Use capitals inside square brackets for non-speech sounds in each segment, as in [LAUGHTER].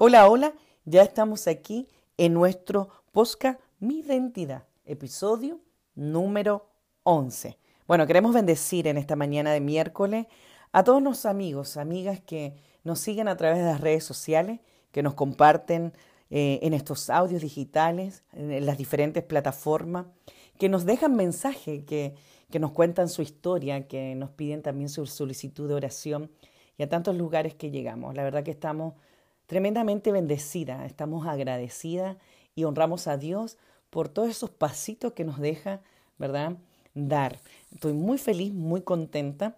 Hola, hola, ya estamos aquí en nuestro podcast Mi Identidad, episodio número 11. Bueno, queremos bendecir en esta mañana de miércoles a todos los amigos, amigas que nos siguen a través de las redes sociales, que nos comparten eh, en estos audios digitales, en las diferentes plataformas, que nos dejan mensajes, que, que nos cuentan su historia, que nos piden también su solicitud de oración y a tantos lugares que llegamos. La verdad que estamos tremendamente bendecida, estamos agradecidas y honramos a Dios por todos esos pasitos que nos deja, ¿verdad? Dar. Estoy muy feliz, muy contenta.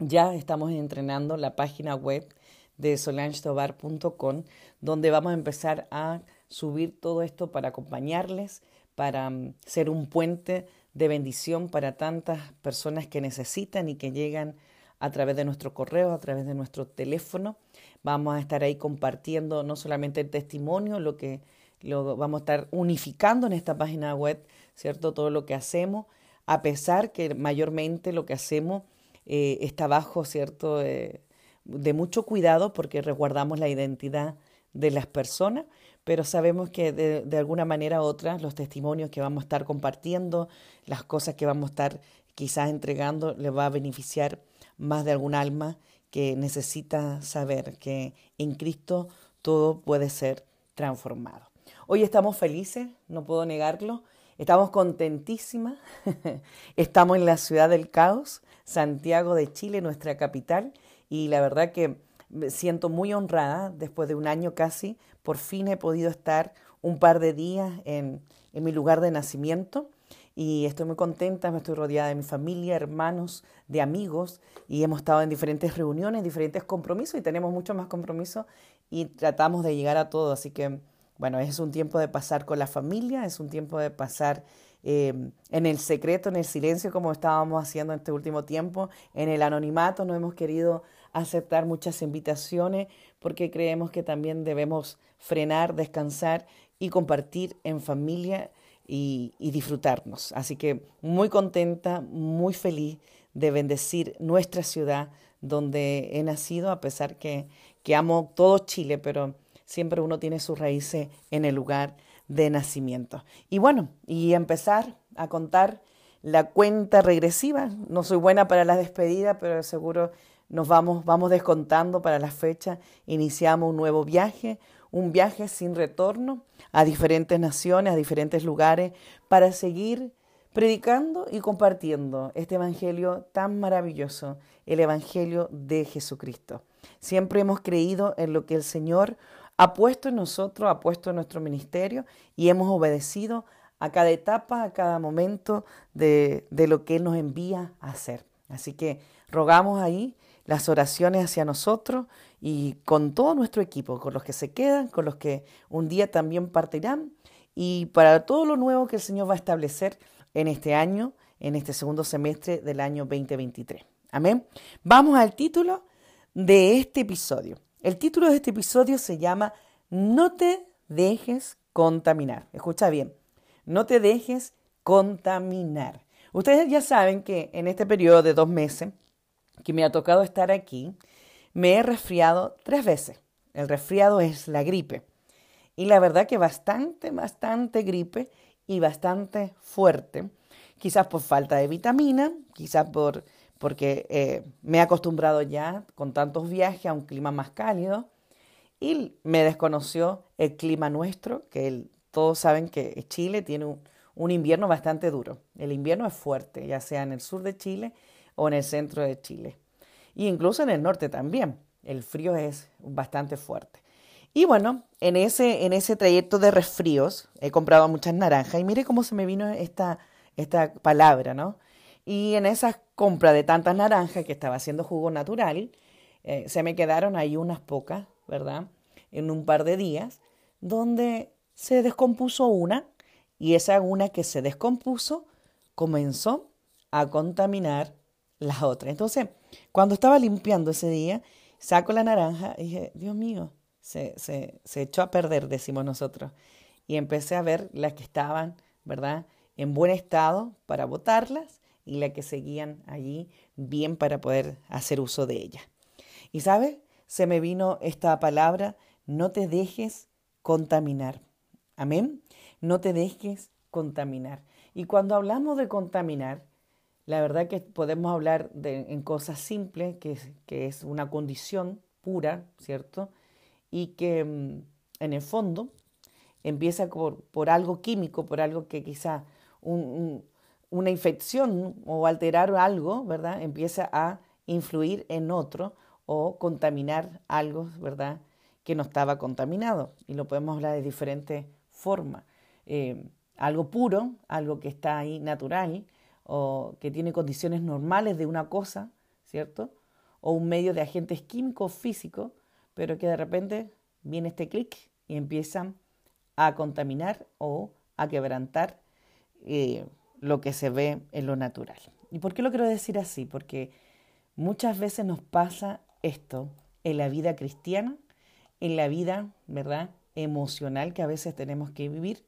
Ya estamos entrenando la página web de solangestobar.com, donde vamos a empezar a subir todo esto para acompañarles, para mm, ser un puente de bendición para tantas personas que necesitan y que llegan a través de nuestro correo, a través de nuestro teléfono. Vamos a estar ahí compartiendo no solamente el testimonio, lo que lo vamos a estar unificando en esta página web, ¿cierto? Todo lo que hacemos, a pesar que mayormente lo que hacemos eh, está bajo, ¿cierto? de mucho cuidado porque resguardamos la identidad de las personas, pero sabemos que de, de, alguna manera u otra los testimonios que vamos a estar compartiendo, las cosas que vamos a estar quizás entregando, les va a beneficiar más de algún alma que necesita saber que en Cristo todo puede ser transformado. Hoy estamos felices, no puedo negarlo, estamos contentísimas, [LAUGHS] estamos en la ciudad del caos, Santiago de Chile, nuestra capital, y la verdad que me siento muy honrada, después de un año casi, por fin he podido estar un par de días en, mi lugar de nacimiento y estoy muy contenta, estoy rodeada de mi familia, hermanos, de amigos y hemos estado en diferentes reuniones, diferentes compromisos y tenemos muchos más compromisos y tratamos de llegar a todo. Así que, bueno, es un tiempo de pasar con la familia, es un tiempo de pasar eh, en el secreto, en el silencio, como estábamos haciendo en este último tiempo, en el anonimato, no hemos querido aceptar muchas invitaciones porque creemos que también debemos frenar, descansar y compartir en familia y, disfrutarnos. Así que muy contenta, muy feliz de bendecir nuestra ciudad donde he nacido, a pesar que, que amo todo Chile, pero siempre uno tiene sus raíces en el lugar de nacimiento. Y bueno, y empezar a contar la cuenta regresiva. No soy buena para la despedida, pero seguro nos vamos, vamos descontando para la fecha. Iniciamos un nuevo viaje, un viaje sin retorno a diferentes naciones, a diferentes lugares, para seguir predicando y compartiendo este Evangelio tan maravilloso, el Evangelio de Jesucristo. Siempre hemos creído en lo que el Señor ha puesto en nosotros, ha puesto en nuestro ministerio y hemos obedecido a cada etapa, a cada momento de, de lo que Él nos envía a hacer. Así que rogamos ahí las oraciones hacia nosotros y con todo nuestro equipo, con los que se quedan, con los que un día también partirán y para todo lo nuevo que el Señor va a establecer en este año, en este segundo semestre del año 2023. Amén. Vamos al título de este episodio. El título de este episodio se llama No te dejes contaminar. Escucha bien, no te dejes contaminar. Ustedes ya saben que en este periodo de dos meses que me ha tocado estar aquí, me he resfriado tres veces. El resfriado es la gripe. Y la verdad que bastante, bastante gripe y bastante fuerte. Quizás por falta de vitamina, quizás por, porque eh, me he acostumbrado ya con tantos viajes a un clima más cálido. Y me desconoció el clima nuestro, que todos saben que Chile tiene un, un invierno bastante duro. El invierno es fuerte, ya sea en el sur de Chile o en el centro de Chile. Y incluso en el norte también. El frío es bastante fuerte. Y bueno, en ese, en ese trayecto de resfríos he comprado muchas naranjas y mire cómo se me vino esta, esta palabra, ¿no? Y en esa compra de tantas naranjas que estaba haciendo jugo natural, eh, se me quedaron ahí unas pocas, ¿verdad? En un par de días, donde se descompuso una y esa una que se descompuso comenzó a contaminar las otras. Entonces, cuando estaba limpiando ese día, saco la naranja y dije, Dios mío, se, se, se echó a perder, decimos nosotros. Y empecé a ver las que estaban, ¿verdad?, en buen estado para botarlas y las que seguían allí bien para poder hacer uso de ellas. Y sabe, se me vino esta palabra, no te dejes contaminar. Amén. No te dejes contaminar. Y cuando hablamos de contaminar, la verdad que podemos hablar de, en cosas simples, que es, que es una condición pura, ¿cierto? Y que mm, en el fondo empieza por, por, algo químico, por algo que quizá una infección o alterar algo, ¿verdad? Empieza a influir en otro o contaminar algo, ¿verdad? Que no estaba contaminado. Y lo podemos hablar de diferentes formas. Eh, algo puro, algo que está ahí natural o que tiene condiciones normales de una cosa, ¿cierto? O un medio de agentes químicos físicos, pero que de repente viene este clic y empiezan a contaminar o a quebrantar eh, lo que se ve en lo natural. ¿Y por qué lo quiero decir así? Porque muchas veces nos pasa esto en la vida cristiana, en la vida, ¿verdad? Emocional que a veces tenemos que vivir,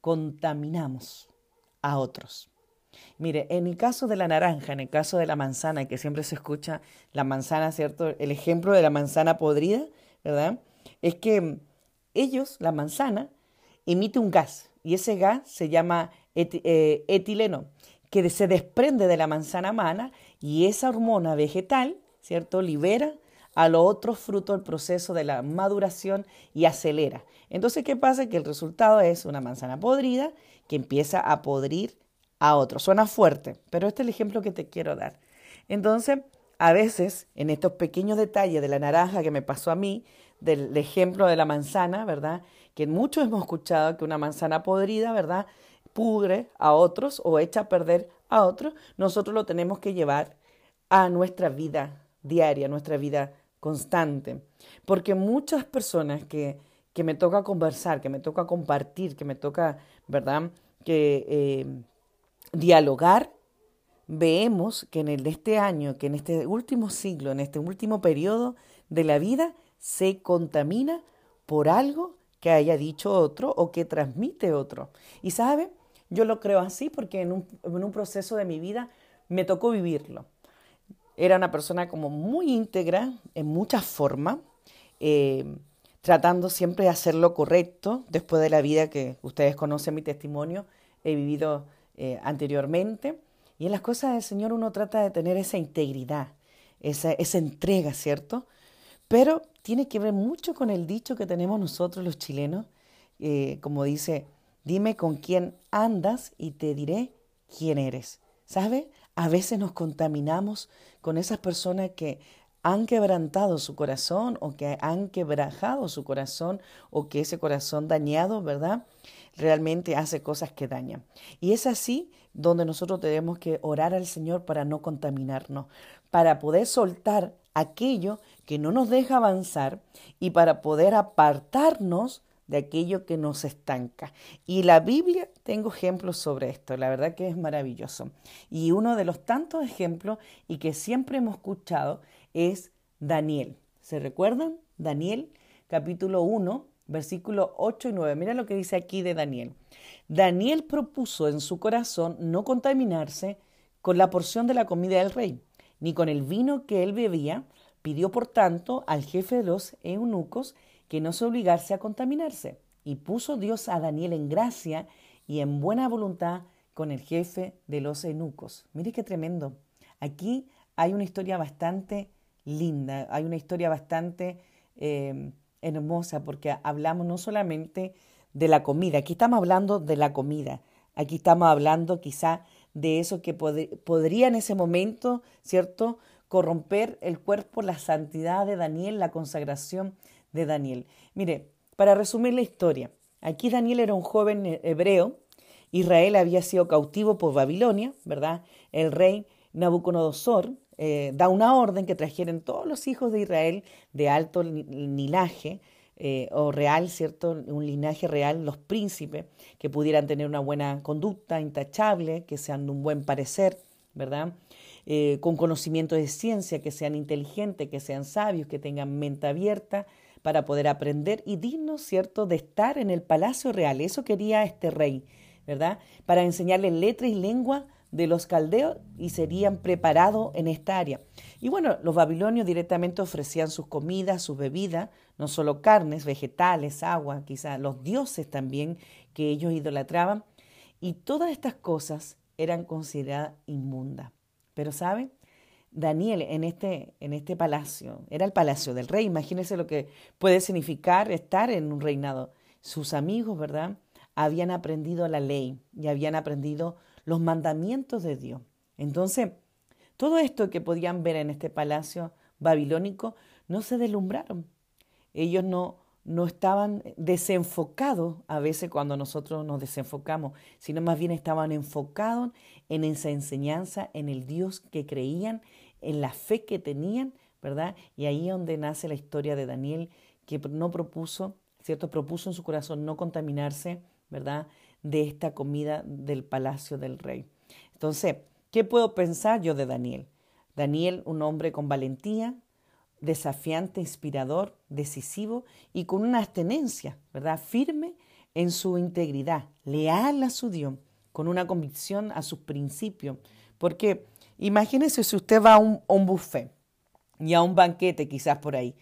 contaminamos a otros. Mire, en el caso de la naranja, en el caso de la manzana, que siempre se escucha la manzana, ¿cierto? El ejemplo de la manzana podrida, ¿verdad? Es que ellos, la manzana, emite un gas y ese gas se llama eh, etileno, que se desprende de la manzana mana y esa hormona vegetal, ¿cierto? Libera a los otros frutos el proceso de la maduración y acelera. Entonces, ¿qué pasa? Que el resultado es una manzana podrida que empieza a podrir a otro. Suena fuerte, pero este es el ejemplo que te quiero dar. Entonces, a veces, en estos pequeños detalles de la naranja que me pasó a mí, del ejemplo de la manzana, ¿verdad? Que muchos hemos escuchado que una manzana podrida, ¿verdad? Pudre a otros o echa a perder a otros. Nosotros lo tenemos que llevar a nuestra vida diaria, nuestra vida constante. Porque muchas personas que, que me toca conversar, que me toca compartir, que me toca, ¿verdad? Que eh, dialogar, vemos que en el de este año, que en este último siglo, en este último periodo de la vida, se contamina por algo que haya dicho otro o que transmite otro. Y sabe, yo lo creo así porque en un, en un proceso de mi vida me tocó vivirlo. Era una persona como muy íntegra en muchas formas, eh, tratando siempre de hacer lo correcto después de la vida que ustedes conocen mi testimonio, he vivido eh, anteriormente. Y en las cosas del Señor uno trata de tener esa integridad, esa, esa entrega, ¿cierto? Pero tiene que ver mucho con el dicho que tenemos nosotros los chilenos, eh, como dice, dime con quién andas y te diré quién eres. ¿Sabe? A veces nos contaminamos con esas personas que han quebrantado su corazón o que han quebrajado su corazón o que ese corazón dañado, ¿verdad? Realmente hace cosas que dañan. Y es así donde nosotros tenemos que orar al Señor para no contaminarnos, para poder soltar aquello que no nos deja avanzar y para poder apartarnos de aquello que nos estanca. Y la Biblia, tengo ejemplos sobre esto, la verdad que es maravilloso. Y uno de los tantos ejemplos y que siempre hemos escuchado es Daniel. ¿Se recuerdan? Daniel capítulo 1, versículos 8 y 9. Mira lo que dice aquí de Daniel. Daniel propuso en su corazón no contaminarse con la porción de la comida del rey, ni con el vino que él bebía. Pidió, por tanto, al jefe de los eunucos que no se obligase a contaminarse. Y puso Dios a Daniel en gracia y en buena voluntad con el jefe de los eunucos. Mire qué tremendo. Aquí hay una historia bastante linda, hay una historia bastante eh, hermosa porque hablamos no solamente de la comida, aquí estamos hablando de la comida, aquí estamos hablando quizá de eso que podría en ese momento, ¿cierto?, corromper el cuerpo, la santidad de Daniel, la consagración de Daniel. Mire, para resumir la historia, aquí Daniel era un joven hebreo, Israel había sido cautivo por Babilonia, ¿verdad? El rey Nabucodonosor eh, da una orden que trajeran todos los hijos de Israel de alto linaje eh, o real, ¿cierto? Un linaje real, los príncipes, que pudieran tener una buena conducta intachable, que sean de un buen parecer, ¿verdad? Eh, con conocimiento de ciencia, que sean inteligentes, que sean sabios, que tengan mente abierta para poder aprender y dignos, ¿cierto?, de estar en el palacio real. Eso quería este rey, ¿verdad? Para enseñarle letra y lengua de los caldeos y serían preparados en esta área. Y bueno, los babilonios directamente ofrecían sus comidas, sus bebidas, no solo carnes, vegetales, agua, quizás los dioses también que ellos idolatraban. Y todas estas cosas eran consideradas inmundas. Pero ¿saben? Daniel en este, en este palacio, era el palacio del rey, imagínense lo que puede significar estar en un reinado. Sus amigos, ¿verdad? Habían aprendido la ley y habían aprendido los mandamientos de Dios. Entonces, todo esto que podían ver en este palacio babilónico no se deslumbraron. Ellos no, no estaban desenfocados a veces cuando nosotros nos desenfocamos, sino más bien estaban enfocados en esa enseñanza, en el Dios que creían en la fe que tenían, ¿verdad? Y ahí es donde nace la historia de Daniel, que no propuso, ¿cierto? Propuso en su corazón no contaminarse, ¿verdad? De esta comida del palacio del rey. Entonces, ¿qué puedo pensar yo de Daniel? Daniel, un hombre con valentía, desafiante, inspirador, decisivo y con una abstenencia, ¿verdad? Firme en su integridad, leal a su Dios, con una convicción a sus principios, porque Imagínese si usted va a un, buffet y a un banquete quizás por ahí.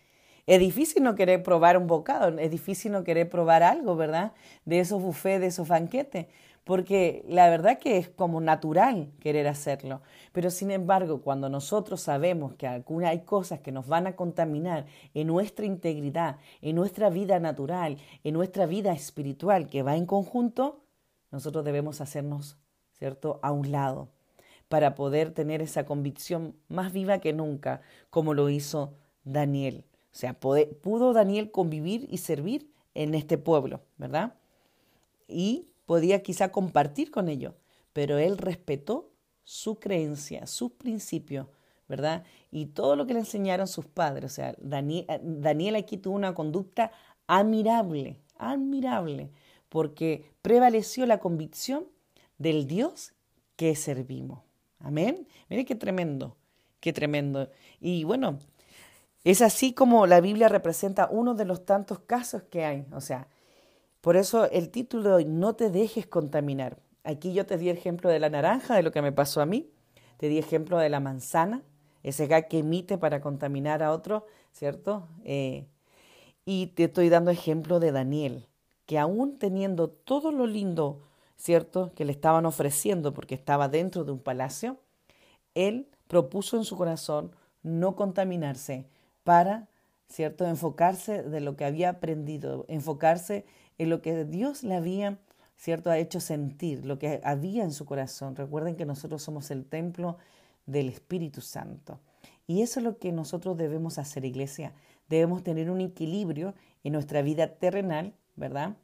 Es difícil no querer probar un bocado, es difícil no querer probar algo, ¿verdad? De esos buffets, de esos banquetes, porque la verdad que es como natural querer hacerlo. Pero sin embargo, cuando nosotros sabemos que hay cosas que nos van a contaminar en nuestra integridad, en nuestra vida natural, en nuestra vida espiritual que va en conjunto, nosotros debemos hacernos, ¿cierto?, a un lado para poder tener esa convicción más viva que nunca, como lo hizo Daniel. O sea, pudo Daniel convivir y servir en este pueblo, ¿verdad? Y podía quizá compartir con ellos, pero él respetó su creencia, sus principios, ¿verdad? Y todo lo que le enseñaron sus padres. O sea, Daniel, Daniel aquí tuvo una conducta admirable, admirable, porque prevaleció la convicción del Dios que servimos. Amén. Mire qué tremendo, qué tremendo. Y bueno, es así como la Biblia representa uno de los tantos casos que hay. O sea, por eso el título de hoy, no te dejes contaminar. Aquí yo te di ejemplo de la naranja, de lo que me pasó a mí. Te di ejemplo de la manzana, ese gas que emite para contaminar a otro, ¿cierto? Eh, y te estoy dando ejemplo de Daniel, que aún teniendo todo lo lindo ¿cierto?, que le estaban ofreciendo porque estaba dentro de un palacio, él propuso en su corazón no contaminarse para, ¿cierto?, enfocarse de lo que había aprendido, enfocarse en lo que Dios le había, ¿cierto?, ha hecho sentir, lo que había en su corazón. Recuerden que nosotros somos el templo del Espíritu Santo. Y eso es lo que nosotros debemos hacer, iglesia. Debemos tener un equilibrio en nuestra vida terrenal, ¿verdad?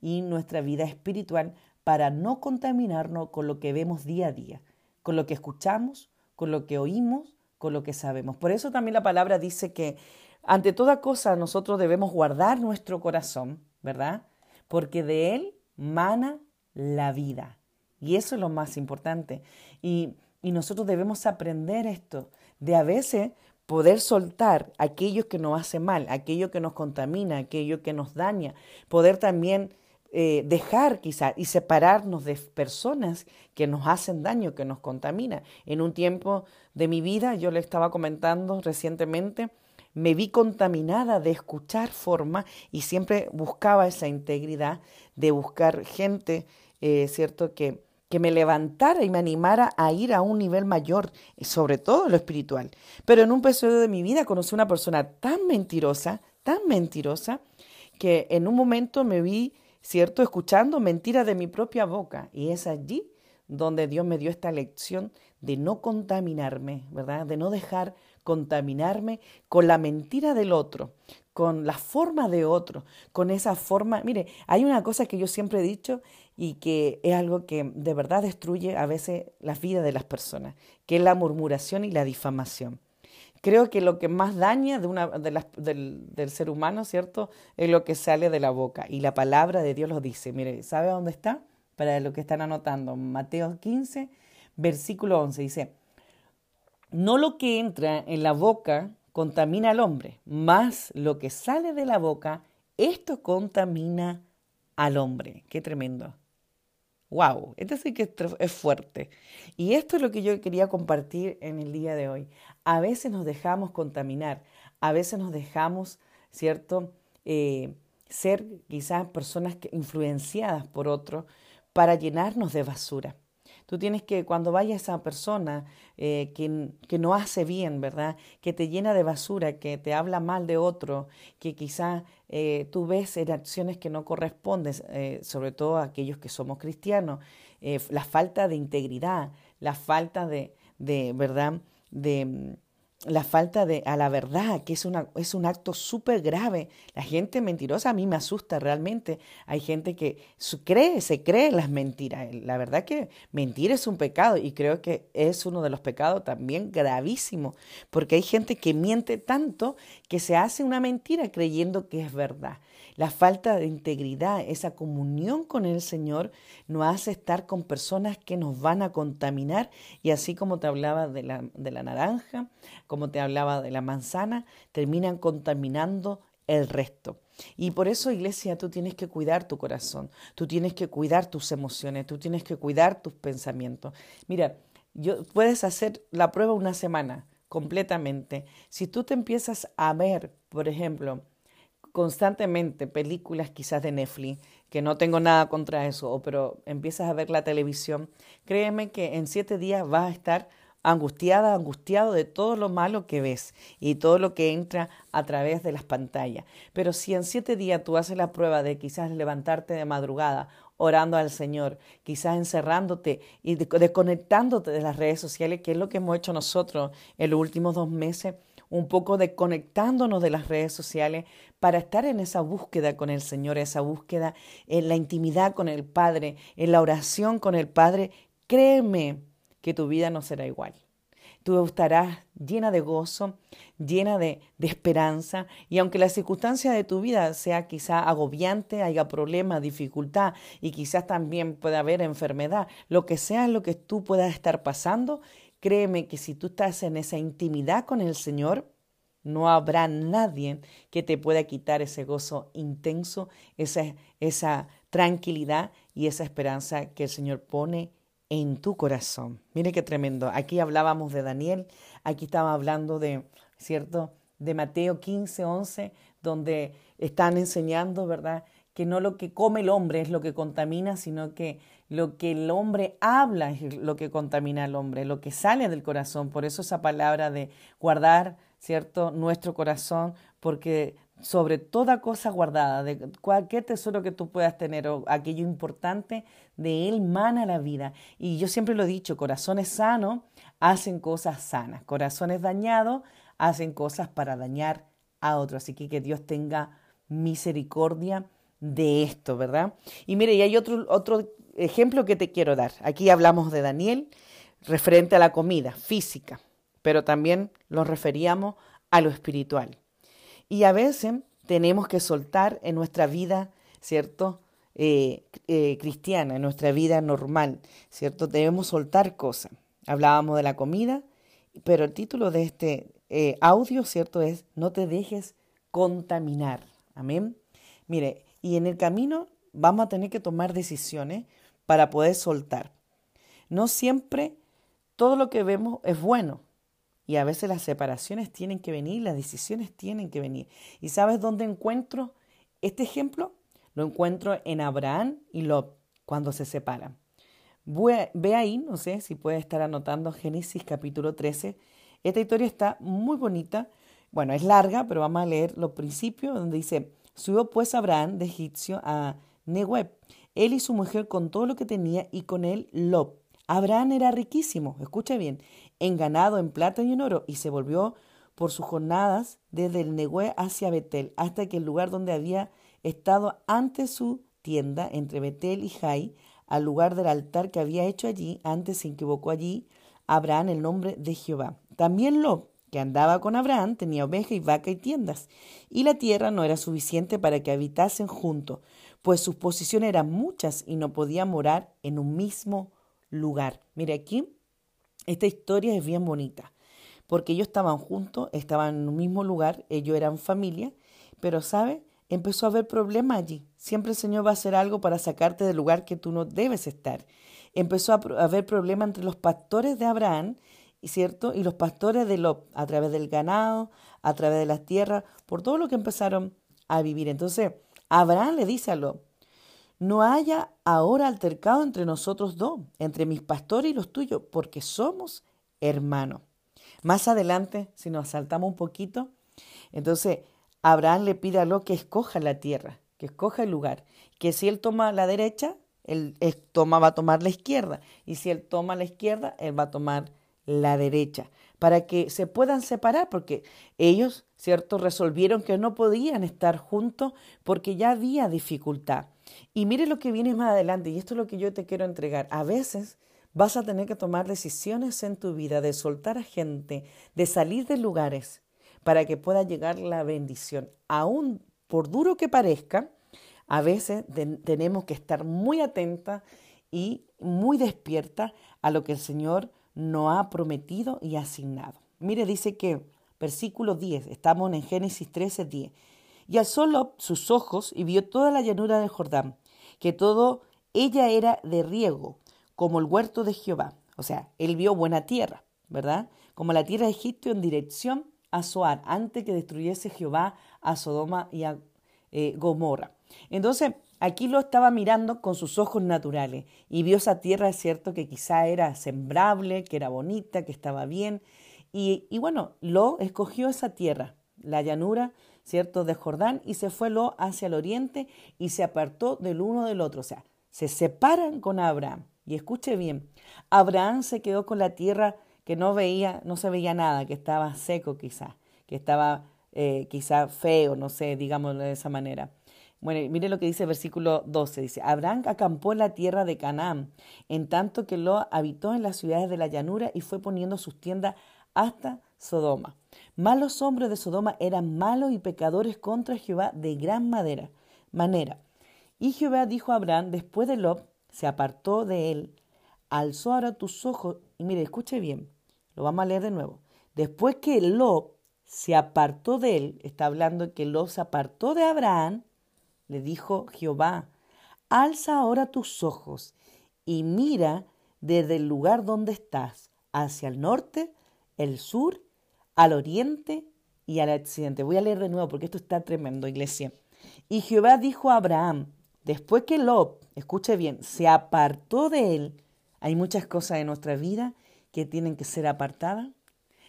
Y nuestra vida espiritual para no contaminarnos con lo que vemos día a día, con lo que escuchamos, con lo que oímos, lo que sabemos. Por eso también la palabra dice que ante toda cosa nosotros debemos guardar nuestro corazón, ¿verdad? Porque de él mana la vida. Y eso es lo más importante. Y, y nosotros debemos aprender esto, de a veces poder soltar aquello que nos hace mal, aquello que nos contamina, aquello que nos daña, poder también eh, dejar quizá y separarnos de personas que nos hacen daño, que nos contaminan. En un tiempo de mi vida, yo le estaba comentando recientemente, me vi contaminada de escuchar forma y siempre buscaba esa integridad de buscar gente, eh, ¿cierto?, que, que me levantara y me animara a ir a un nivel mayor, sobre todo lo espiritual. Pero en un episodio de mi vida conocí una persona tan mentirosa, tan mentirosa, que en un momento me vi ¿cierto? Escuchando mentiras de mi propia boca. Y es allí donde Dios me dio esta lección de no contaminarme, ¿verdad? De no dejar contaminarme con la mentira del otro, con la forma de otro, con esa forma. Mire, hay una cosa que yo siempre he dicho y que es algo que de verdad destruye a veces la vida de las personas, que es la murmuración y la difamación. Creo que lo que más daña de una, de del, del, ser humano, ¿cierto? Es lo que sale de la boca. Y la palabra de Dios lo dice. Mire, ¿sabe dónde está? Para lo que están anotando. Mateo 15, versículo 11. Dice, no lo que entra en la boca contamina al hombre, más lo que sale de la boca, esto contamina al hombre. Qué tremendo. Wow, este sí que es fuerte. Y esto es lo que yo quería compartir en el día de hoy. A veces nos dejamos contaminar, a veces nos dejamos, ¿cierto? Eh, ser quizás personas influenciadas por otros para llenarnos de basura. Tú tienes que, cuando vaya esa persona eh, que, que, no hace bien, ¿verdad? Que te llena de basura, que te habla mal de otro, que quizás eh, tú ves en acciones que no corresponden, eh, sobre todo aquellos que somos cristianos, la falta de integridad, la falta de, de ¿verdad? De, la falta de a la verdad, que es, una, es un acto súper grave. La gente mentirosa a mí me asusta realmente. Hay gente que cree, se cree las mentiras. La verdad que mentir es un pecado y creo que es uno de los pecados también gravísimos, porque hay gente que miente tanto que se hace una mentira creyendo que es verdad. La falta de integridad, esa comunión con el Señor, nos hace estar con personas que nos van a contaminar y así como te hablaba de la, de la naranja, como te hablaba de la manzana, terminan contaminando el resto. Y por eso, iglesia, tú tienes que cuidar tu corazón, tú tienes que cuidar tus emociones, tú tienes que cuidar tus pensamientos. Mira, yo, puedes hacer la prueba una semana completamente. Si tú te empiezas a ver, por ejemplo, constantemente películas quizás de Netflix, que no tengo nada contra eso, pero empiezas a ver la televisión, créeme que en siete días vas a estar angustiada, angustiado de todo lo malo que ves y todo lo que entra a través de las pantallas. Pero si en siete días tú haces la prueba de quizás levantarte de madrugada orando al Señor, quizás encerrándote y desconectándote de las redes sociales, que es lo que hemos hecho nosotros en los últimos dos meses, un poco desconectándonos de las redes sociales para estar en esa búsqueda con el Señor, esa búsqueda en la intimidad con el Padre, en la oración con el Padre, créeme que tu vida no será igual. Tú estarás llena de gozo, llena de, de, esperanza, y aunque la circunstancia de tu vida sea quizá agobiante, haya problemas, dificultad, y quizás también pueda haber enfermedad, lo que sea lo que tú puedas estar pasando, Créeme que si tú estás en esa intimidad con el Señor, no habrá nadie que te pueda quitar ese gozo intenso, esa, esa tranquilidad y esa esperanza que el Señor pone en tu corazón. Mire qué tremendo. Aquí hablábamos de Daniel, aquí estaba hablando de, ¿cierto? De Mateo 15, 11, donde están enseñando, ¿verdad? Que no lo que come el hombre es lo que contamina, sino que lo que el hombre habla es lo que contamina al hombre, lo que sale del corazón. Por eso esa palabra de guardar, ¿cierto? Nuestro corazón, porque sobre toda cosa guardada, de cualquier tesoro que tú puedas tener o aquello importante, de él mana la vida. Y yo siempre lo he dicho, corazones sanos hacen cosas sanas, corazones dañados hacen cosas para dañar a otros. Así que que Dios tenga misericordia de esto, ¿verdad? Y mire, y hay otro, otro ejemplo que te quiero dar. Aquí hablamos de Daniel referente a la comida física, pero también lo referíamos a lo espiritual. Y a veces tenemos que soltar en nuestra vida, ¿cierto? Eh, eh, cristiana, en nuestra vida normal, ¿cierto? Debemos soltar cosas. Hablábamos de la comida, pero el título de este eh, audio, ¿cierto? Es No te dejes contaminar. Amén. Mire, y en el camino vamos a tener que tomar decisiones para poder soltar. No siempre todo lo que vemos es bueno. Y a veces las separaciones tienen que venir, las decisiones tienen que venir. ¿Y sabes dónde encuentro este ejemplo? Lo encuentro en Abraham y Lot cuando se separan. Ve ahí, no sé si puedes estar anotando Génesis capítulo 13. Esta historia está muy bonita. Bueno, es larga, pero vamos a leer los principios donde dice, subió pues Abraham de Egipcio a Nehueb él y su mujer con todo lo que tenía y con él Lob. Abraham era riquísimo, escucha bien, en ganado, en plata y en oro, y se volvió por sus jornadas desde el Negüe hacia Betel, hasta que el lugar donde había estado antes su tienda, entre Betel y Jai, al lugar del altar que había hecho allí, antes se equivocó allí Abraham el nombre de Jehová. También Lob, que andaba con Abraham, tenía oveja y vaca y tiendas, y la tierra no era suficiente para que habitasen juntos, pues sus posiciones eran muchas y no podía morar en un mismo lugar. Mire aquí, esta historia es bien bonita, porque ellos estaban juntos, estaban en un mismo lugar, ellos eran familia, pero ¿sabe? empezó a haber problemas allí. Siempre el Señor va a hacer algo para sacarte del lugar que tú no debes estar. Empezó a haber problemas entre los pastores de Abraham, ¿cierto? Y los pastores de Lot, a través del ganado, a través de las tierras, por todo lo que empezaron a vivir. Entonces, Abraham le dice a Lot, no haya ahora altercado entre nosotros dos, entre mis pastores y los tuyos, porque somos hermanos. Más adelante, si nos saltamos un poquito, entonces Abraham le pide a Lot que escoja la tierra, que escoja el lugar, que si él toma la derecha, él, toma, va a tomar la izquierda, y si él toma la izquierda, él va a tomar la derecha, para que se puedan separar, porque ellos, ¿cierto?, resolvieron que no podían estar juntos porque ya había dificultad. Y mire lo que viene más adelante, y esto es lo que yo te quiero entregar. A veces vas a tener que tomar decisiones en tu vida de soltar a gente, de salir de lugares para que pueda llegar la bendición. Aún por duro que parezca, a veces tenemos que estar muy atentas y muy despierta a lo que el Señor nos ha prometido y asignado. Mire, dice que, versículo 10, estamos en Génesis 13, 10. Y alzó sus ojos y vio toda la llanura del Jordán, que todo ella era de riego, como el huerto de Jehová. O sea, él vio buena tierra, ¿verdad? Como la tierra de Egipto en dirección a Zoar, antes que destruyese Jehová a Sodoma y a eh, Gomorra. Entonces, aquí lo estaba mirando con sus ojos naturales y vio esa tierra, es cierto, que quizá era sembrable, que era bonita, que estaba bien. Y bueno, lo escogió esa tierra, la llanura, ¿cierto?, de Jordán, y se fue lo hacia el oriente y se apartó del uno del otro. O sea, se separan con Abraham. Y escuche bien, Abraham se quedó con la tierra que no veía, no se veía nada, que estaba seco quizá, que estaba eh, quizá feo, no sé, digámoslo de esa manera. Bueno, mire lo que dice el versículo 12, dice, Abraham acampó en la tierra de Canaán, en tanto que lo habitó en las ciudades de la llanura y fue poniendo sus tiendas hasta Sodoma. Malos hombres de Sodoma eran malos y pecadores contra Jehová de gran manera. Y Jehová dijo a Abraham, después de Lot, se apartó de él, alzó ahora tus ojos, y mire, escuche bien, lo vamos a leer de nuevo. Después que Lot se apartó de él, está hablando que Lot se apartó de Abraham, le dijo Jehová, alza ahora tus ojos y mira desde el lugar donde estás, hacia el norte, el sur, al oriente y al occidente. Voy a leer de nuevo porque esto está tremendo, iglesia. Y Jehová dijo a Abraham, Después que Lot, escuche bien, se apartó de él, hay muchas cosas en nuestra vida que tienen que ser apartadas,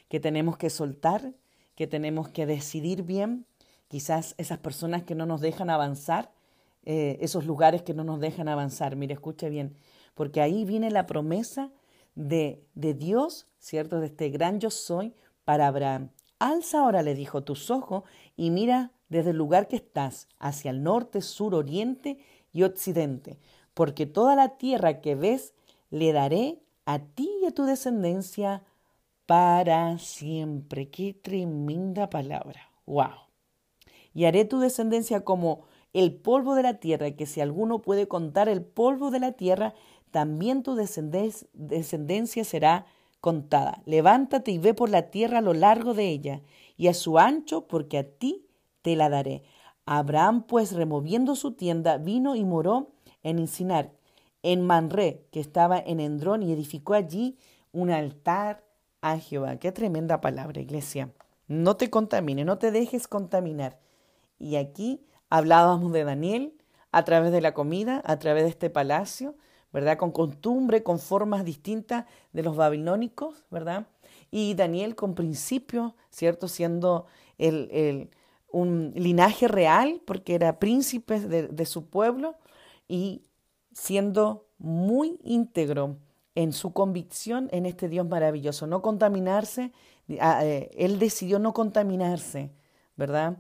que tenemos que soltar, que tenemos que decidir bien. Quizás esas personas que no nos dejan avanzar, eh, esos lugares que no nos dejan avanzar. Mire, escuche bien, porque ahí viene la promesa de, de Dios, ¿cierto? De este gran yo soy para Abraham. Alza ahora, le dijo, tus ojos y mira desde el lugar que estás, hacia el norte, sur, oriente y occidente, porque toda la tierra que ves le daré a ti y a tu descendencia para siempre. Qué tremenda palabra. ¡Wow! Y haré tu descendencia como el polvo de la tierra, que si alguno puede contar el polvo de la tierra, también tu descendencia será contada. Levántate y ve por la tierra a lo largo de ella y a su ancho, porque a ti te la daré. Abraham, pues, removiendo su tienda, vino y moró en Incinar, en Manré, que estaba en Endrón, y edificó allí un altar a Jehová. Qué tremenda palabra, iglesia. No te contamines, no te dejes contaminar. Y aquí hablábamos de Daniel a través de la comida, a través de este palacio, ¿verdad? Con costumbre, con formas distintas de los babilónicos, ¿verdad? Y Daniel con principios, ¿cierto? Siendo el, un linaje real, porque era príncipe de, su pueblo, y siendo muy íntegro en su convicción en este Dios maravilloso, no contaminarse, eh, él decidió no contaminarse, ¿verdad?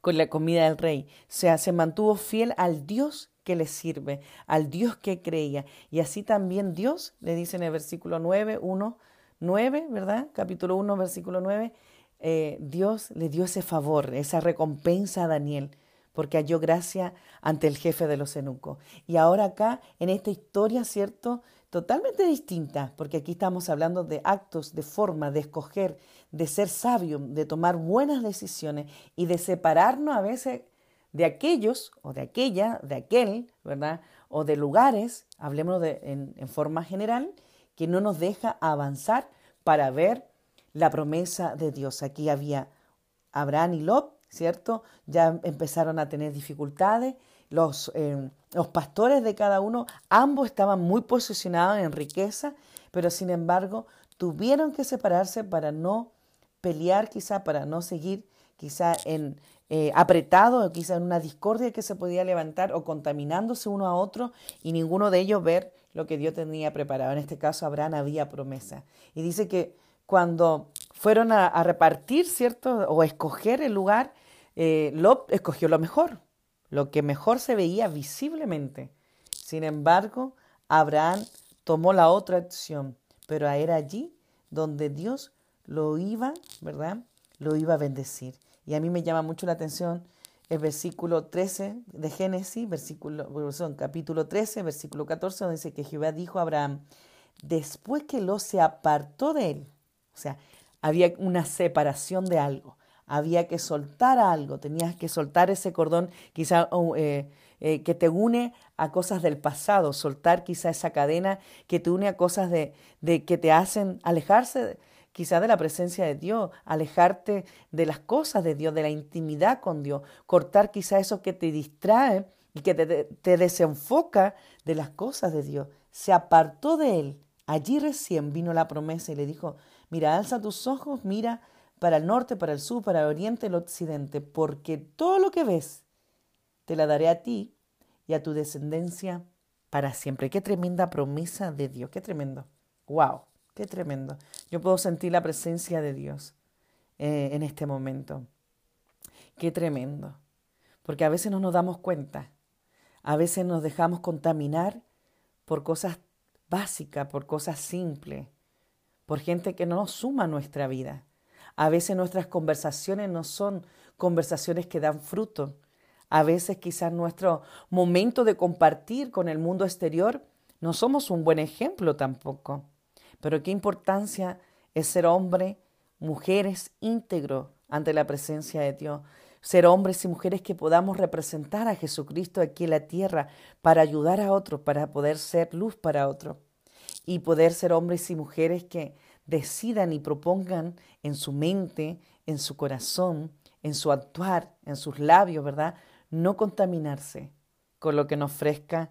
Con la comida del rey. O sea, se mantuvo fiel al Dios que le sirve, al Dios que creía. Y así también Dios, le dice en el versículo 9, 1, 9, ¿verdad? Capítulo 1, versículo 9, eh, Dios le dio ese favor, esa recompensa a Daniel, porque halló gracia ante el jefe de los eunucos. Y ahora acá, en esta historia, ¿cierto? Totalmente distinta, porque aquí estamos hablando de actos, de forma, de escoger, de ser sabio, de tomar buenas decisiones y de separarnos a veces de aquellos o de aquella, de aquel, ¿verdad? O de lugares, hablemos de, en, forma general, que no nos deja avanzar para ver la promesa de Dios. Aquí había Abraham y Lot, ¿cierto? Ya empezaron a tener dificultades. Los, eh, los pastores de cada uno, ambos estaban muy posicionados en riqueza, pero sin embargo tuvieron que separarse para no pelear, quizá para no seguir quizá en eh, apretado quizá en una discordia que se podía levantar o contaminándose uno a otro y ninguno de ellos ver lo que Dios tenía preparado. En este caso, Abraham había promesa. Y dice que cuando fueron a, repartir, ¿cierto? O escoger el lugar, eh, escogió lo mejor, lo que mejor se veía visiblemente. Sin embargo, Abraham tomó la otra acción, pero era allí donde Dios lo iba, ¿verdad? Lo iba a bendecir. Y a mí me llama mucho la atención el versículo 13 de Génesis, versículo, capítulo 13, versículo 14, donde dice que Jehová dijo a Abraham, después que lo se apartó de él, o sea, había una separación de algo, había que soltar algo, tenías que soltar ese cordón quizá eh, eh, que te une a cosas del pasado, soltar quizá esa cadena que te une a cosas de que te hacen alejarse quizá de la presencia de Dios, alejarte de las cosas de Dios, de la intimidad con Dios, cortar quizá eso que te distrae y que te, desenfoca de las cosas de Dios. Se apartó de él. Allí recién vino la promesa y le dijo, Mira, alza tus ojos, mira para el norte, para el sur, para el oriente, el occidente, porque todo lo que ves te la daré a ti y a tu descendencia para siempre. Qué tremenda promesa de Dios, qué tremendo. Wow, qué tremendo. Yo puedo sentir la presencia de Dios eh, en este momento. Qué tremendo. Porque a veces no nos damos cuenta. A veces nos dejamos contaminar por cosas básicas, por cosas simples por gente que no suma nuestra vida. A veces nuestras conversaciones no son conversaciones que dan fruto. A veces quizás nuestro momento de compartir con el mundo exterior no somos un buen ejemplo tampoco. Pero qué importancia es ser hombre, mujeres íntegro ante la presencia de Dios. Ser hombres y mujeres que podamos representar a Jesucristo aquí en la tierra para ayudar a otros, para poder ser luz para otros y poder ser hombres y mujeres que decidan y propongan en su mente, en su corazón, en su actuar, en sus labios, ¿verdad? No contaminarse con lo que nos ofrezca,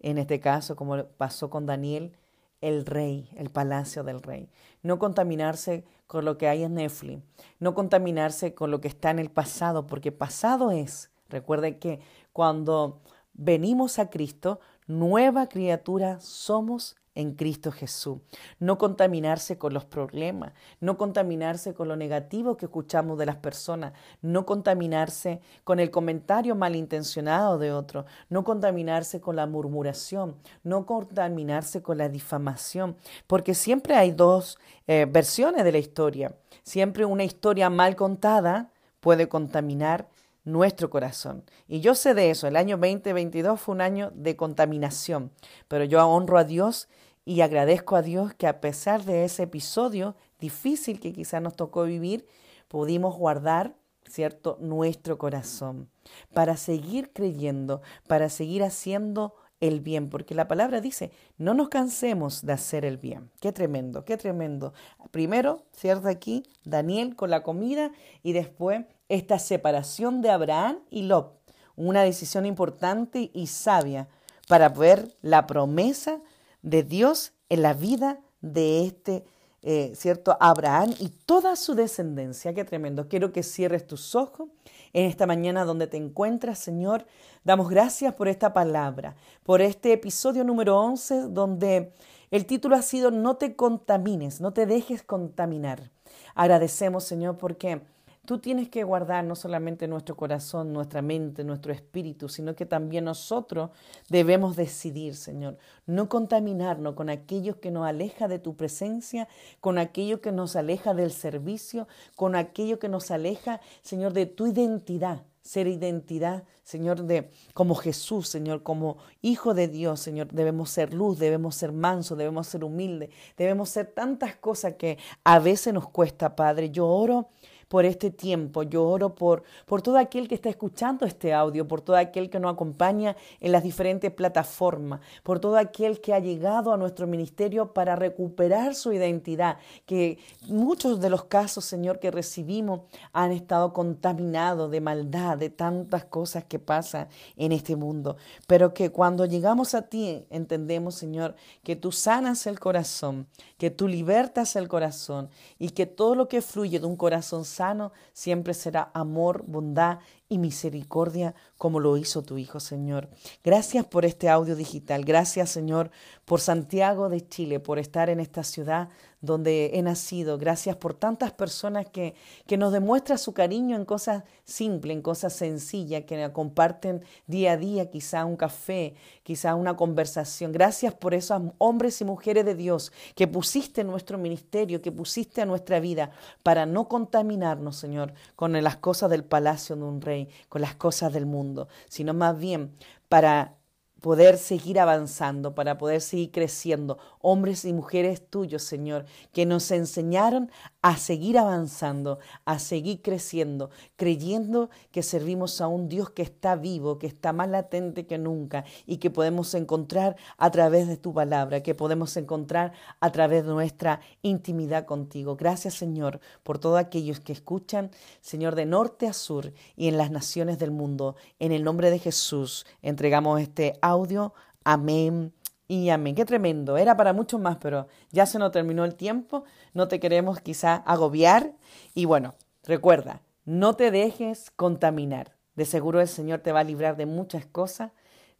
en este caso, como pasó con Daniel, el rey, el palacio del rey. No contaminarse con lo que hay en Netflix, no contaminarse con lo que está en el pasado, porque pasado es. Recuerden que cuando venimos a Cristo, nueva criatura somos en Cristo Jesús. No contaminarse con los problemas, no contaminarse con lo negativo que escuchamos de las personas, no contaminarse con el comentario malintencionado de otro, no contaminarse con la murmuración, no contaminarse con la difamación, porque siempre hay dos eh, versiones de la historia. Siempre una historia mal contada puede contaminar nuestro corazón. Y yo sé de eso, el año 2022 fue un año de contaminación, pero yo honro a Dios y agradezco a Dios que a pesar de ese episodio difícil que quizás nos tocó vivir, pudimos guardar, ¿cierto?, nuestro corazón para seguir creyendo, para seguir haciendo el bien, porque la palabra dice, no nos cansemos de hacer el bien. Qué tremendo, qué tremendo. Primero, ¿cierto? Aquí Daniel con la comida y después esta separación de Abraham y Lot. Una decisión importante y sabia para ver la promesa de Dios en la vida de este, eh, ¿cierto? Abraham y toda su descendencia. Qué tremendo. Quiero que cierres tus ojos en esta mañana donde te encuentras, Señor. Damos gracias por esta palabra, por este episodio número 11 donde el título ha sido No te contamines, no te dejes contaminar. Agradecemos, Señor, porque Tú tienes que guardar no solamente nuestro corazón, nuestra mente, nuestro espíritu, sino que también nosotros debemos decidir, Señor, no contaminarnos con aquello que nos aleja de tu presencia, con aquello que nos aleja del servicio, con aquello que nos aleja, Señor, de tu identidad. Ser identidad, Señor, de como Jesús, Señor, como hijo de Dios, Señor, debemos ser luz, debemos ser manso, debemos ser humilde, debemos ser tantas cosas que a veces nos cuesta, Padre. Yo oro por este tiempo. Yo oro por, por todo aquel que está escuchando este audio, por todo aquel que nos acompaña en las diferentes plataformas, por todo aquel que ha llegado a nuestro ministerio para recuperar su identidad, que muchos de los casos, Señor, que recibimos han estado contaminados de maldad, de tantas cosas que pasan en este mundo, pero que cuando llegamos a ti entendemos, Señor, que tú sanas el corazón, que tú libertas el corazón y que todo lo que fluye de un corazón sano siempre será amor, bondad y misericordia como lo hizo tu Hijo, Señor. Gracias por este audio digital. Gracias, Señor, por Santiago de Chile, por estar en esta ciudad donde he nacido. Gracias por tantas personas que, que nos demuestran su cariño en cosas simples, en cosas sencillas, que comparten día a día, quizá un café, quizá una conversación. Gracias por esos hombres y mujeres de Dios que pusiste en nuestro ministerio, que pusiste en nuestra vida para no contaminarnos, Señor, con las cosas del palacio de un rey, con las cosas del mundo, sino más bien para poder seguir avanzando, para poder seguir creciendo. Hombres y mujeres tuyos, Señor, que nos enseñaron a seguir avanzando, a seguir creciendo, creyendo que servimos a un Dios que está vivo, que está más latente que nunca y que podemos encontrar a través de tu palabra, que podemos encontrar a través de nuestra intimidad contigo. Gracias, Señor, por todos aquellos que escuchan, Señor, de norte a sur y en las naciones del mundo. En el nombre de Jesús entregamos este audio. Amén y amén. Qué tremendo. Era para mucho más, pero ya se nos terminó el tiempo. No te queremos quizá agobiar. Y bueno, recuerda, no te dejes contaminar. De seguro el Señor te va a librar de muchas cosas.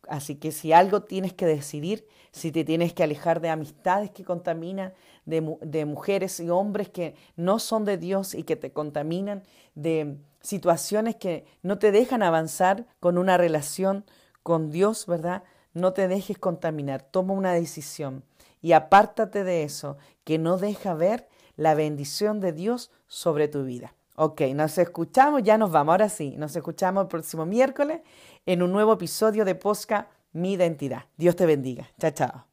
Así que si algo tienes que decidir, si te tienes que alejar de amistades que contaminan, de, de mujeres y hombres que no son de Dios y que te contaminan, de situaciones que no te dejan avanzar con una relación con Dios, ¿verdad? No te dejes contaminar, toma una decisión y apártate de eso que no deja ver la bendición de Dios sobre tu vida. Ok, nos escuchamos, ya nos vamos, ahora sí, nos escuchamos el próximo miércoles en un nuevo episodio de Posca Mi Identidad. Dios te bendiga. Chao, chao.